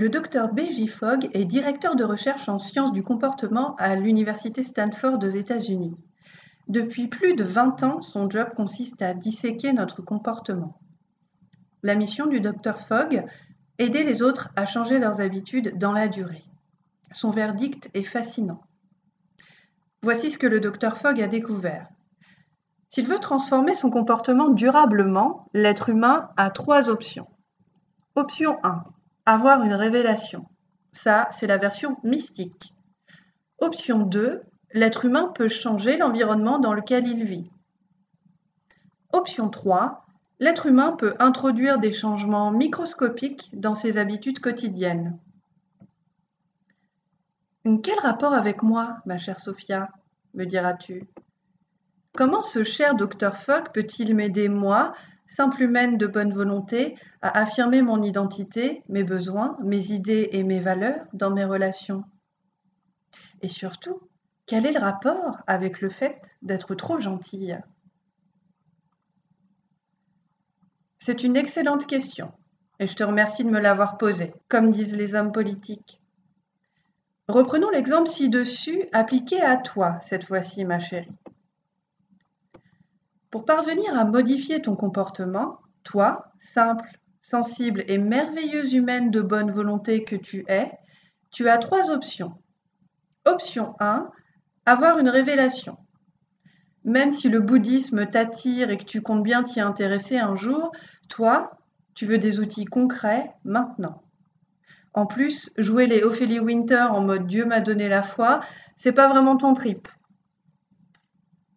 Le docteur B.J. Fogg est directeur de recherche en sciences du comportement à l'université Stanford aux États-Unis. Depuis plus de 20 ans, son job consiste à disséquer notre comportement. La mission du docteur Fogg Aider les autres à changer leurs habitudes dans la durée. Son verdict est fascinant. Voici ce que le docteur Fogg a découvert. S'il veut transformer son comportement durablement, l'être humain a trois options. Option 1 avoir une révélation. Ça, c'est la version mystique. Option 2, l'être humain peut changer l'environnement dans lequel il vit. Option 3, l'être humain peut introduire des changements microscopiques dans ses habitudes quotidiennes. Quel rapport avec moi, ma chère Sophia me diras-tu? Comment ce cher docteur Fogg peut-il m'aider, moi, simple humaine de bonne volonté, à affirmer mon identité, mes besoins, mes idées et mes valeurs dans mes relations Et surtout, quel est le rapport avec le fait d'être trop gentille? C'est une excellente question et je te remercie de me l'avoir posée, comme disent les hommes politiques. Reprenons l'exemple ci-dessus appliqué à toi cette fois-ci, ma chérie. Pour parvenir à modifier ton comportement, toi, simple, sensible et merveilleuse humaine de bonne volonté que tu es, tu as trois options. Option 1, avoir une révélation. Même si le bouddhisme t'attire et que tu comptes bien t'y intéresser un jour, toi, tu veux des outils concrets maintenant. En plus, jouer les Ophélie Winter en mode Dieu m'a donné la foi, c'est pas vraiment ton trip.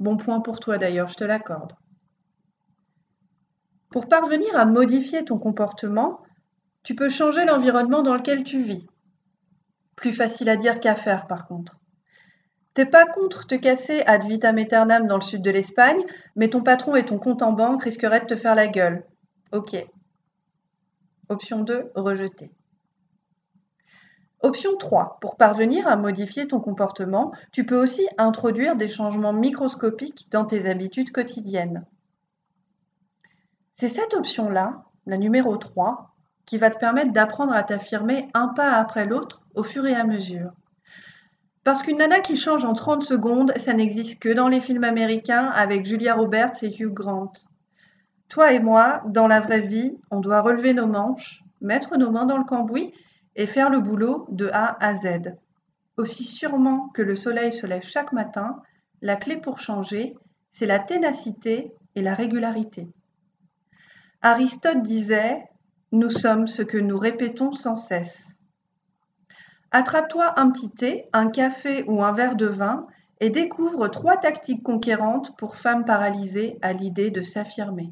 Bon point pour toi d'ailleurs, je te l'accorde. Pour parvenir à modifier ton comportement, tu peux changer l'environnement dans lequel tu vis. Plus facile à dire qu'à faire par contre. T'es pas contre te casser ad vitam aeternam dans le sud de l'Espagne, mais ton patron et ton compte en banque risqueraient de te faire la gueule. Ok. Option 2, rejeter. Option 3. Pour parvenir à modifier ton comportement, tu peux aussi introduire des changements microscopiques dans tes habitudes quotidiennes. C'est cette option-là, la numéro 3, qui va te permettre d'apprendre à t'affirmer un pas après l'autre au fur et à mesure. Parce qu'une nana qui change en 30 secondes, ça n'existe que dans les films américains avec Julia Roberts et Hugh Grant. Toi et moi, dans la vraie vie, on doit relever nos manches, mettre nos mains dans le cambouis et faire le boulot de A à Z. Aussi sûrement que le soleil se lève chaque matin, la clé pour changer, c'est la ténacité et la régularité. Aristote disait Nous sommes ce que nous répétons sans cesse. Attrape-toi un petit thé, un café ou un verre de vin et découvre trois tactiques conquérantes pour femmes paralysées à l'idée de s'affirmer.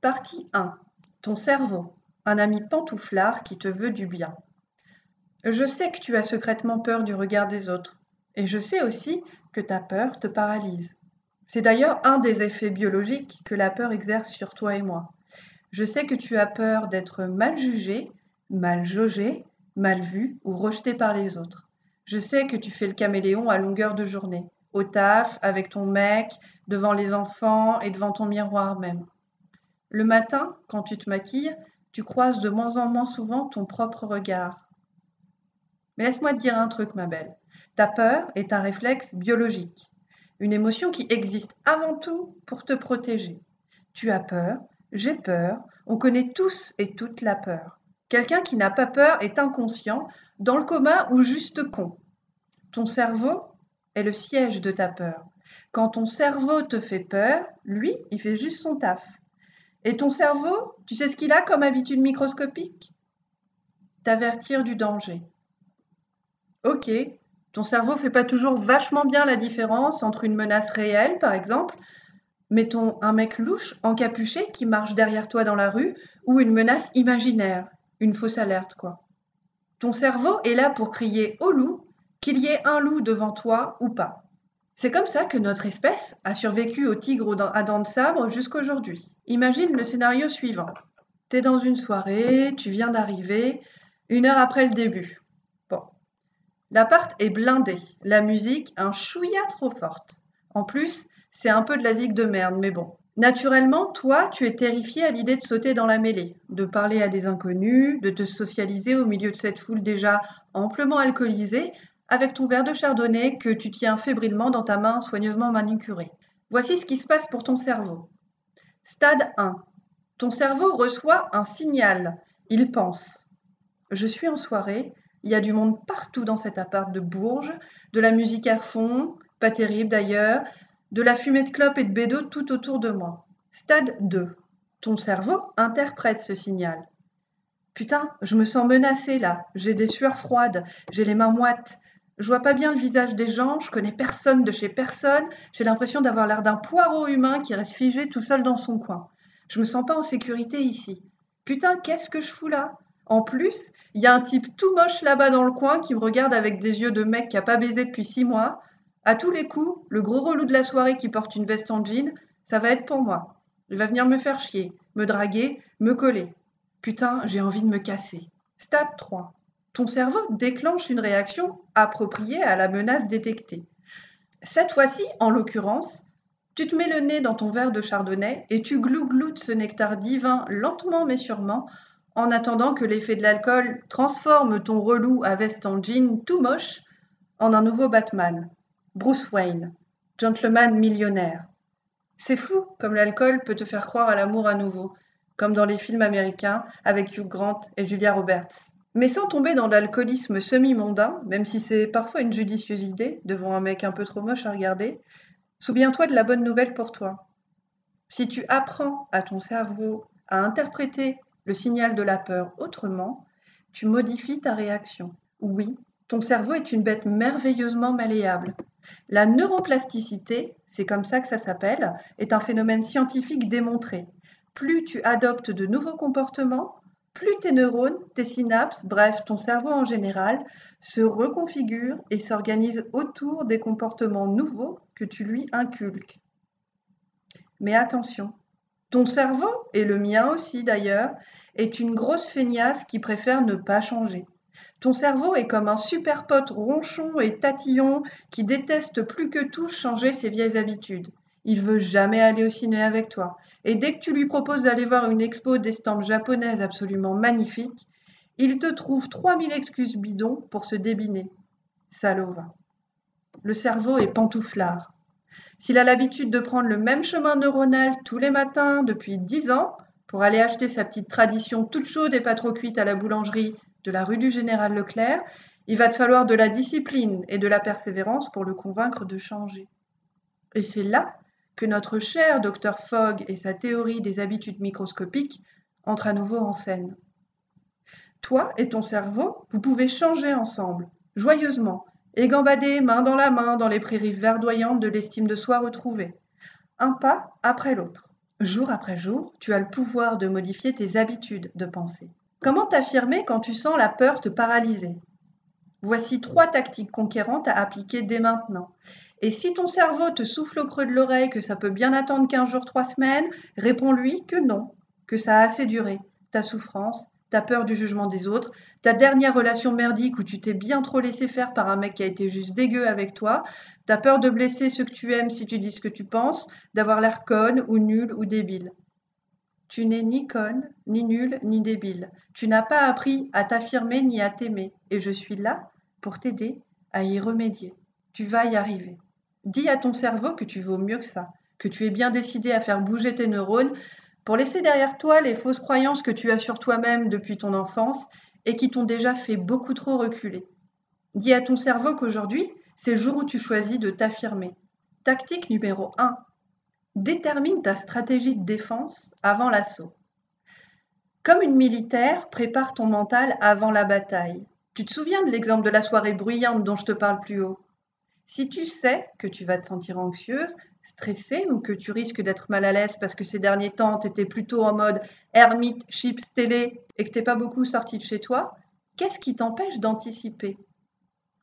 Partie 1. Ton cerveau, un ami pantouflard qui te veut du bien. Je sais que tu as secrètement peur du regard des autres, et je sais aussi que ta peur te paralyse. C'est d'ailleurs un des effets biologiques que la peur exerce sur toi et moi. Je sais que tu as peur d'être mal jugé, mal jaugé, mal vu ou rejeté par les autres. Je sais que tu fais le caméléon à longueur de journée, au taf, avec ton mec, devant les enfants et devant ton miroir même. Le matin, quand tu te maquilles, tu croises de moins en moins souvent ton propre regard. Mais laisse-moi te dire un truc, ma belle. Ta peur est un réflexe biologique, une émotion qui existe avant tout pour te protéger. Tu as peur, j'ai peur, on connaît tous et toutes la peur. Quelqu'un qui n'a pas peur est inconscient, dans le coma ou juste con. Ton cerveau est le siège de ta peur. Quand ton cerveau te fait peur, lui, il fait juste son taf. Et ton cerveau, tu sais ce qu'il a comme habitude microscopique? T'avertir du danger. Ok, ton cerveau fait pas toujours vachement bien la différence entre une menace réelle, par exemple, mettons un mec louche, encapuché, qui marche derrière toi dans la rue, ou une menace imaginaire, Une fausse alerte, quoi. Ton cerveau est là pour crier au loup, qu'il y ait un loup devant toi ou pas. C'est comme ça que notre espèce a survécu au tigre à dents de sabre jusqu'aujourd'hui. Imagine le scénario suivant. T'es dans une soirée, tu viens d'arriver, une heure après le début. Bon. L'appart est blindé, la musique un chouïa trop forte. En plus, c'est un peu de la zig de merde, mais bon. Naturellement, toi, tu es terrifié à l'idée de sauter dans la mêlée, de parler à des inconnus, de te socialiser au milieu de cette foule déjà amplement alcoolisée, avec ton verre de chardonnay que tu tiens fébrilement dans ta main soigneusement manucurée. Voici ce qui se passe pour ton cerveau. Stade 1. Ton cerveau reçoit un signal. Il pense. Je suis en soirée, il y a du monde partout dans cet appart de Bourges, de la musique à fond, pas terrible d'ailleurs, de la fumée de clope et de bédo tout autour de moi. Stade 2. Ton cerveau interprète ce signal. Putain, je me sens menacée là, j'ai des sueurs froides, j'ai les mains moites, je vois pas bien le visage des gens, je connais personne de chez personne, j'ai l'impression d'avoir l'air d'un poireau humain qui reste figé tout seul dans son coin. Je me sens pas en sécurité ici. Putain, qu'est-ce que je fous là? En plus, il y a un type tout moche là-bas dans le coin qui me regarde avec des yeux de mec qui a pas baisé depuis six mois, à tous les coups, le gros relou de la soirée qui porte une veste en jean, ça va être pour moi. Il va venir me faire chier, me draguer, me coller. Putain, j'ai envie de me casser. Stade 3. Cerveau déclenche une réaction appropriée à la menace détectée. Cette fois-ci, en l'occurrence, tu te mets le nez dans ton verre de chardonnay et tu glougloutes ce nectar divin lentement mais sûrement en attendant que l'effet de l'alcool transforme ton relou à veste en jean tout moche en un nouveau Batman. Bruce Wayne, gentleman millionnaire. C'est fou comme l'alcool peut te faire croire à l'amour à nouveau, comme dans les films américains avec Hugh Grant et Julia Roberts. Mais sans tomber dans l'alcoolisme semi-mondain, même si c'est parfois une judicieuse idée devant un mec un peu trop moche à regarder, souviens-toi de la bonne nouvelle pour toi. Si tu apprends à ton cerveau à interpréter le signal de la peur autrement, tu modifies ta réaction. Oui, ton cerveau est une bête merveilleusement malléable. La neuroplasticité, c'est comme ça que ça s'appelle, est un phénomène scientifique démontré. Plus tu adoptes de nouveaux comportements, plus tes neurones, tes synapses, bref, ton cerveau en général, se reconfigurent et s'organisent autour des comportements nouveaux que tu lui inculques. Mais attention, ton cerveau, et le mien aussi d'ailleurs, est une grosse feignasse qui préfère ne pas changer. Ton cerveau est comme un super pote ronchon et tatillon qui déteste plus que tout changer ses vieilles habitudes. Il veut jamais aller au ciné avec toi. Et dès que tu lui proposes d'aller voir une expo d'estampes japonaises absolument magnifique, il te trouve 3000 excuses bidons pour se débiner. Salaud va. Le cerveau est pantouflard. S'il a l'habitude de prendre le même chemin neuronal tous les matins depuis 10 ans pour aller acheter sa petite tradition toute chaude et pas trop cuite à la boulangerie de la rue du Général Leclerc, il va te falloir de la discipline et de la persévérance pour le convaincre de changer. Et c'est là que notre cher docteur Fogg et sa théorie des habitudes microscopiques entrent à nouveau en scène. Toi et ton cerveau, vous pouvez changer ensemble, joyeusement, et gambader main dans la main dans les prairies verdoyantes de l'estime de soi retrouvée, un pas après l'autre. Jour après jour, tu as le pouvoir de modifier tes habitudes de pensée. Comment t'affirmer quand tu sens la peur te paralyser? Voici trois tactiques conquérantes à appliquer dès maintenant. Et si ton cerveau te souffle au creux de l'oreille que ça peut bien attendre 15 jours, 3 semaines, réponds-lui que non, que ça a assez duré. Ta souffrance, ta peur du jugement des autres, ta dernière relation merdique où tu t'es bien trop laissé faire par un mec qui a été juste dégueu avec toi, ta peur de blesser ceux que tu aimes si tu dis ce que tu penses, d'avoir l'air conne ou nul ou débile. Tu n'es ni conne, ni nul, ni débile. Tu n'as pas appris à t'affirmer ni à t'aimer, et je suis là pour t'aider à y remédier. Tu vas y arriver. Dis à ton cerveau que tu vaux mieux que ça, que tu es bien décidé à faire bouger tes neurones pour laisser derrière toi les fausses croyances que tu as sur toi-même depuis ton enfance et qui t'ont déjà fait beaucoup trop reculer. Dis à ton cerveau qu'aujourd'hui, c'est le jour où tu choisis de t'affirmer. Tactique numéro 1. Détermine ta stratégie de défense avant l'assaut. Comme une militaire, prépare ton mental avant la bataille. Tu te souviens de l'exemple de la soirée bruyante dont je te parle plus haut? Si tu sais que tu vas te sentir anxieuse, stressée ou que tu risques d'être mal à l'aise parce que ces derniers temps, tu étais plutôt en mode ermite, chips, télé et que tu n'es pas beaucoup sorti de chez toi, qu'est-ce qui t'empêche d'anticiper?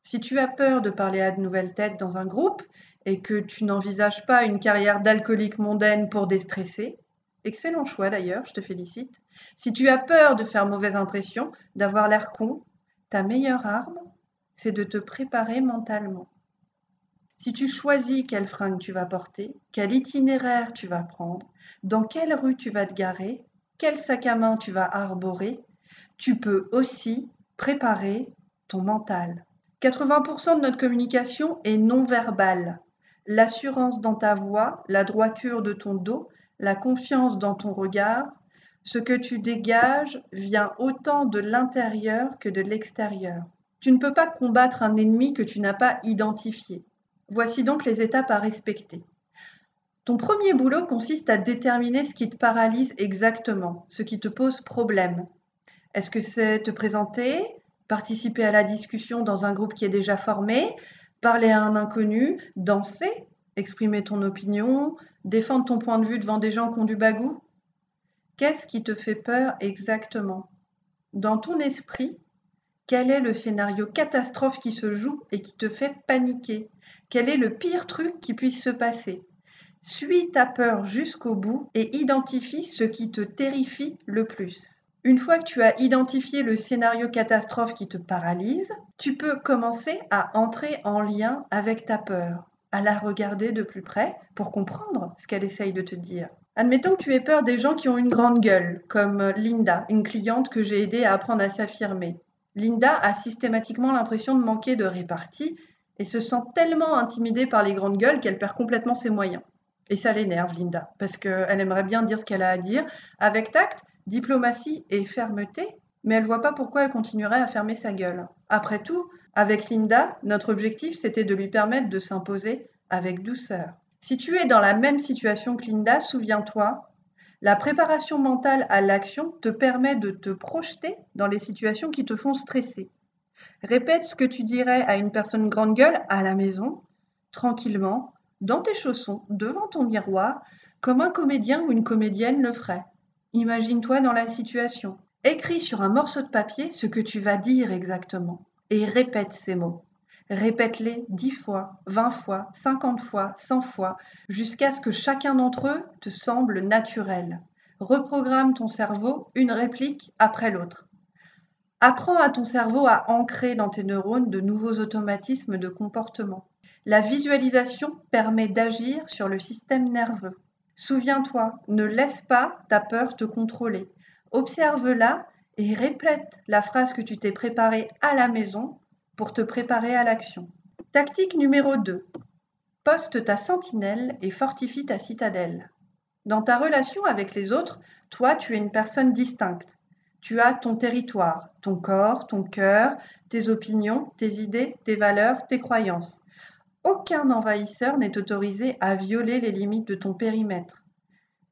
Si tu as peur de parler à de nouvelles têtes dans un groupe et que tu n'envisages pas une carrière d'alcoolique mondaine pour déstresser, excellent choix d'ailleurs, je te félicite. Si tu as peur de faire mauvaise impression, d'avoir l'air con, ta meilleure arme, c'est de te préparer mentalement. Si tu choisis quelle fringue tu vas porter, quel itinéraire tu vas prendre, dans quelle rue tu vas te garer, quel sac à main tu vas arborer, tu peux aussi préparer ton mental. 80% de notre communication est non verbale. L'assurance dans ta voix, la droiture de ton dos, la confiance dans ton regard, ce que tu dégages vient autant de l'intérieur que de l'extérieur. Tu ne peux pas combattre un ennemi que tu n'as pas identifié. Voici donc les étapes à respecter. Ton premier boulot consiste à déterminer ce qui te paralyse exactement, ce qui te pose problème. Est-ce que c'est te présenter, participer à la discussion dans un groupe qui est déjà formé, parler à un inconnu, danser, exprimer ton opinion, défendre ton point de vue devant des gens qui ont du bagou? Qu'est-ce qui te fait peur exactement? Dans ton esprit, quel est le scénario catastrophe qui se joue et qui te fait paniquer? Quel est le pire truc qui puisse se passer? Suis ta peur jusqu'au bout et identifie ce qui te terrifie le plus. Une fois que tu as identifié le scénario catastrophe qui te paralyse, tu peux commencer à entrer en lien avec ta peur, à la regarder de plus près pour comprendre ce qu'elle essaye de te dire. Admettons que tu aies peur des gens qui ont une grande gueule, comme Linda, une cliente que j'ai aidée à apprendre à s'affirmer. Linda a systématiquement l'impression de manquer de répartie et se sent tellement intimidée par les grandes gueules qu'elle perd complètement ses moyens. Et ça l'énerve, Linda, parce qu'elle aimerait bien dire ce qu'elle a à dire, avec tact, diplomatie et fermeté, mais elle voit pas pourquoi elle continuerait à fermer sa gueule. Après tout, avec Linda, notre objectif c'était de lui permettre de s'imposer avec douceur. Si tu es dans la même situation que Linda, souviens-toi, la préparation mentale à l'action te permet de te projeter dans les situations qui te font stresser. Répète ce que tu dirais à une personne grande gueule à la maison, tranquillement, dans tes chaussons, devant ton miroir, comme un comédien ou une comédienne le ferait. Imagine-toi dans la situation. Écris sur un morceau de papier ce que tu vas dire exactement et répète ces mots. Répète-les dix fois, vingt fois, cinquante fois, cent fois, jusqu'à ce que chacun d'entre eux te semble naturel. Reprogramme ton cerveau une réplique après l'autre. Apprends à ton cerveau à ancrer dans tes neurones de nouveaux automatismes de comportement. La visualisation permet d'agir sur le système nerveux. Souviens-toi, ne laisse pas ta peur te contrôler. Observe-la et répète la phrase que tu t'es préparée à la maison pour te préparer à l'action. Tactique numéro 2. Poste ta sentinelle et fortifie ta citadelle. Dans ta relation avec les autres, toi, tu es une personne distincte. Tu as ton territoire, ton corps, ton cœur, tes opinions, tes idées, tes valeurs, tes croyances. Aucun envahisseur n'est autorisé à violer les limites de ton périmètre.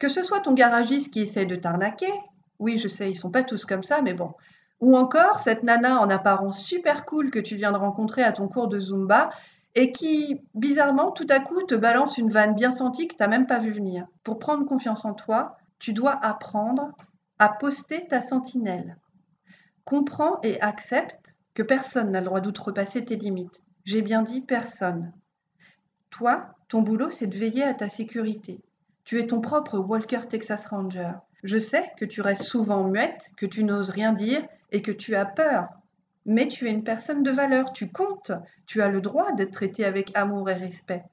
Que ce soit ton garagiste qui essaie de t'arnaquer, oui, je sais, ils sont pas tous comme ça, mais bon, ou encore cette nana en apparence super cool que tu viens de rencontrer à ton cours de Zumba et qui, bizarrement, tout à coup te balance une vanne bien sentie que tu n'as même pas vu venir. Pour prendre confiance en toi, tu dois apprendre à poster ta sentinelle. Comprends et accepte que personne n'a le droit d'outrepasser tes limites. J'ai bien dit personne. Toi, ton boulot, c'est de veiller à ta sécurité. Tu es ton propre Walker Texas Ranger. Je sais que tu restes souvent muette, que tu n'oses rien dire et que tu as peur. Mais tu es une personne de valeur, tu comptes, tu as le droit d'être traité avec amour et respect.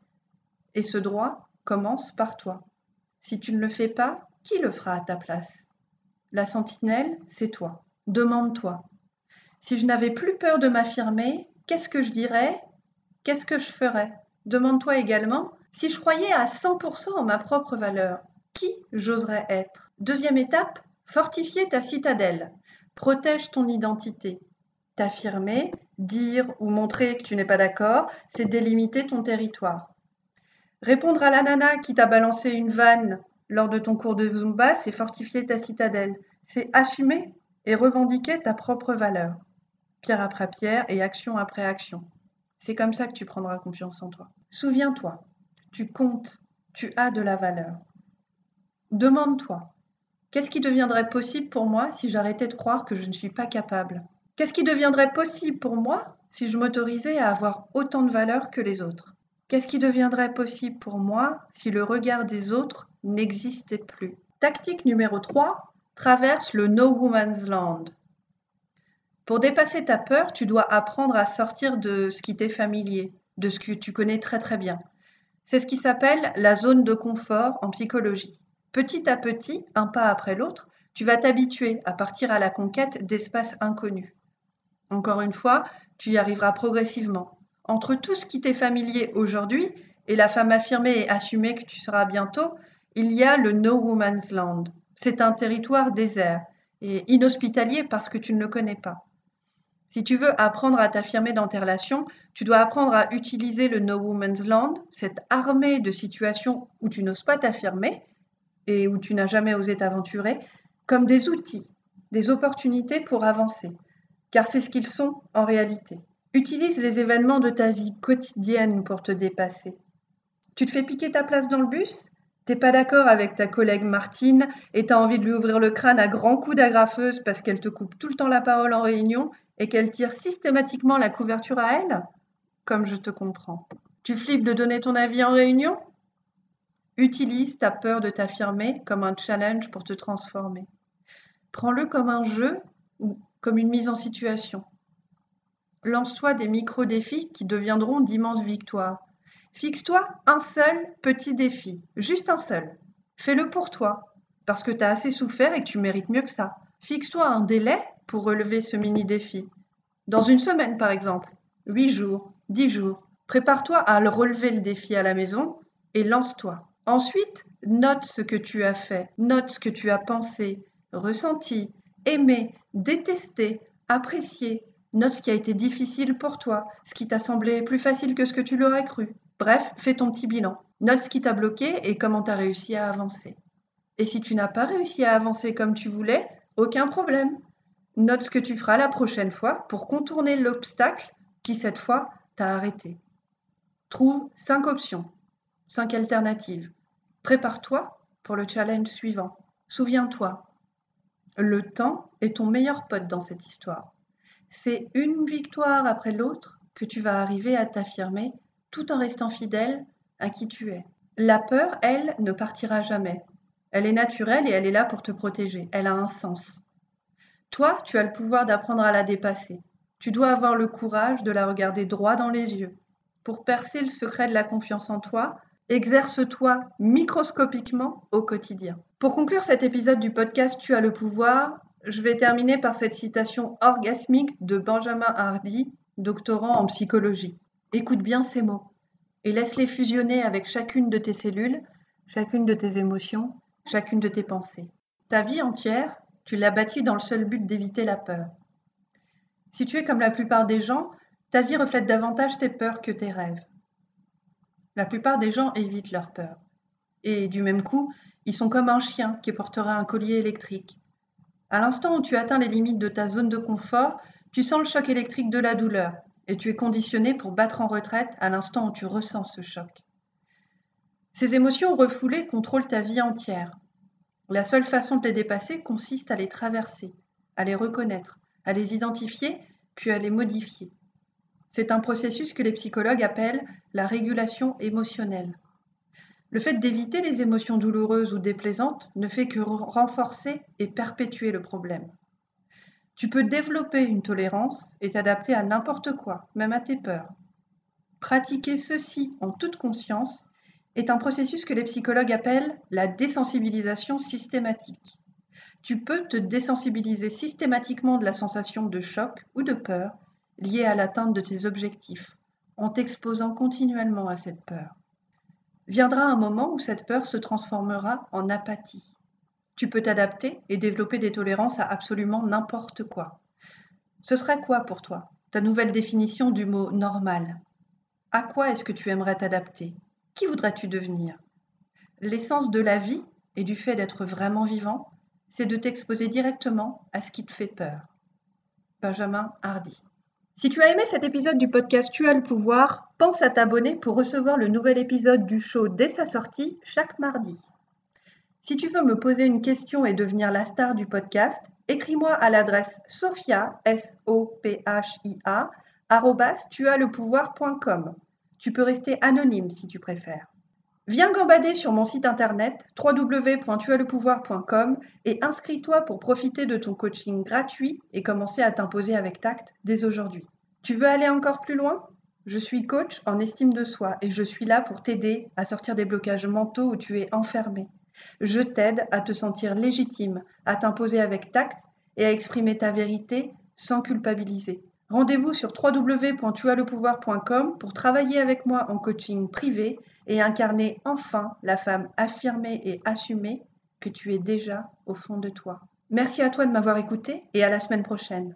Et ce droit commence par toi. Si tu ne le fais pas, qui le fera à ta place? La sentinelle, c'est toi. Demande-toi. Si je n'avais plus peur de m'affirmer, qu'est-ce que je dirais? Qu'est-ce que je ferais? Demande-toi également si je croyais à 100% en ma propre valeur. Qui j'oserais être? Deuxième étape, fortifier ta citadelle. Protège ton identité. T'affirmer, dire ou montrer que tu n'es pas d'accord, c'est délimiter ton territoire. Répondre à la nana qui t'a balancé une vanne lors de ton cours de Zumba, c'est fortifier ta citadelle. C'est assumer et revendiquer ta propre valeur. Pierre après pierre et action après action. C'est comme ça que tu prendras confiance en toi. Souviens-toi, tu comptes, tu as de la valeur. Demande-toi, qu'est-ce qui deviendrait possible pour moi si j'arrêtais de croire que je ne suis pas capable? Qu'est-ce qui deviendrait possible pour moi si je m'autorisais à avoir autant de valeur que les autres? Qu'est-ce qui deviendrait possible pour moi si le regard des autres n'existait plus Tactique numéro 3, traverse le No Woman's Land. Pour dépasser ta peur, tu dois apprendre à sortir de ce qui t'est familier, de ce que tu connais très très bien. C'est ce qui s'appelle la zone de confort en psychologie. Petit à petit, un pas après l'autre, tu vas t'habituer à partir à la conquête d'espaces inconnus. Encore une fois, tu y arriveras progressivement. Entre tout ce qui t'est familier aujourd'hui et la femme affirmée et assumée que tu seras bientôt, il y a le No Woman's Land. C'est un territoire désert et inhospitalier parce que tu ne le connais pas. Si tu veux apprendre à t'affirmer dans tes relations, tu dois apprendre à utiliser le No Woman's Land, cette armée de situations où tu n'oses pas t'affirmer, et où tu n'as jamais osé t'aventurer, comme des outils, des opportunités pour avancer, car c'est ce qu'ils sont en réalité. Utilise les événements de ta vie quotidienne pour te dépasser. Tu te fais piquer ta place dans le bus? T'es pas d'accord avec ta collègue Martine et t'as envie de lui ouvrir le crâne à grands coups d'agrafeuse parce qu'elle te coupe tout le temps la parole en réunion et qu'elle tire systématiquement la couverture à elle? Comme je te comprends. Tu flippes de donner ton avis en réunion? Utilise ta peur de t'affirmer comme un challenge pour te transformer. Prends-le comme un jeu ou comme une mise en situation. Lance-toi des micro-défis qui deviendront d'immenses victoires. Fixe-toi un seul petit défi, juste un seul. Fais-le pour toi, parce que tu as assez souffert et que tu mérites mieux que ça. Fixe-toi un délai pour relever ce mini-défi. Dans une semaine, par exemple, huit jours, dix jours. Prépare-toi à le relever le défi à la maison et lance-toi. Ensuite, note ce que tu as fait, note ce que tu as pensé, ressenti, aimé, détesté, apprécié. Note ce qui a été difficile pour toi, ce qui t'a semblé plus facile que ce que tu l'aurais cru. Bref, fais ton petit bilan. Note ce qui t'a bloqué et comment tu as réussi à avancer. Et si tu n'as pas réussi à avancer comme tu voulais, aucun problème. Note ce que tu feras la prochaine fois pour contourner l'obstacle qui cette fois t'a arrêté. Trouve cinq options cinq alternatives. Prépare-toi pour le challenge suivant. Souviens-toi, le temps est ton meilleur pote dans cette histoire. C'est une victoire après l'autre que tu vas arriver à t'affirmer tout en restant fidèle à qui tu es. La peur, elle, ne partira jamais. Elle est naturelle et elle est là pour te protéger. Elle a un sens. Toi, tu as le pouvoir d'apprendre à la dépasser. Tu dois avoir le courage de la regarder droit dans les yeux. Pour percer le secret de la confiance en toi, Exerce-toi microscopiquement au quotidien. Pour conclure cet épisode du podcast Tu as le pouvoir, je vais terminer par cette citation orgasmique de Benjamin Hardy, doctorant en psychologie. Écoute bien ces mots et laisse-les fusionner avec chacune de tes cellules, chacune de tes émotions, chacune de tes pensées. Ta vie entière, tu l'as bâtie dans le seul but d'éviter la peur. Si tu es comme la plupart des gens, ta vie reflète davantage tes peurs que tes rêves. La plupart des gens évitent leur peur. Et du même coup, ils sont comme un chien qui portera un collier électrique. À l'instant où tu atteins les limites de ta zone de confort, tu sens le choc électrique de la douleur et tu es conditionné pour battre en retraite à l'instant où tu ressens ce choc. Ces émotions refoulées contrôlent ta vie entière. La seule façon de les dépasser consiste à les traverser, à les reconnaître, à les identifier, puis à les modifier. C'est un processus que les psychologues appellent la régulation émotionnelle. Le fait d'éviter les émotions douloureuses ou déplaisantes ne fait que renforcer et perpétuer le problème. Tu peux développer une tolérance et t'adapter à n'importe quoi, même à tes peurs. Pratiquer ceci en toute conscience est un processus que les psychologues appellent la désensibilisation systématique. Tu peux te désensibiliser systématiquement de la sensation de choc ou de peur liées à l'atteinte de tes objectifs, en t'exposant continuellement à cette peur. Viendra un moment où cette peur se transformera en apathie. Tu peux t'adapter et développer des tolérances à absolument n'importe quoi. Ce serait quoi pour toi, ta nouvelle définition du mot normal À quoi est-ce que tu aimerais t'adapter? Qui voudrais-tu devenir? L'essence de la vie et du fait d'être vraiment vivant, c'est de t'exposer directement à ce qui te fait peur. Benjamin Hardy Si tu as aimé cet épisode du podcast Tu as le pouvoir, pense à t'abonner pour recevoir le nouvel épisode du show dès sa sortie chaque mardi. Si tu veux me poser une question et devenir la star du podcast, écris-moi à l'adresse sophia, s o p h i a. Tu peux rester anonyme si tu préfères. Viens gambader sur mon site internet www.tuaslepouvoir.com et inscris-toi pour profiter de ton coaching gratuit et commencer à t'imposer avec tact dès aujourd'hui. Tu veux aller encore plus loin? Je suis coach en estime de soi et je suis là pour t'aider à sortir des blocages mentaux où tu es enfermé. Je t'aide à te sentir légitime, à t'imposer avec tact et à exprimer ta vérité sans culpabiliser. Rendez-vous sur www.tuaslepouvoir.com pour travailler avec moi en coaching privé et incarner enfin la femme affirmée et assumée que tu es déjà au fond de toi. Merci à toi de m'avoir écouté et à la semaine prochaine.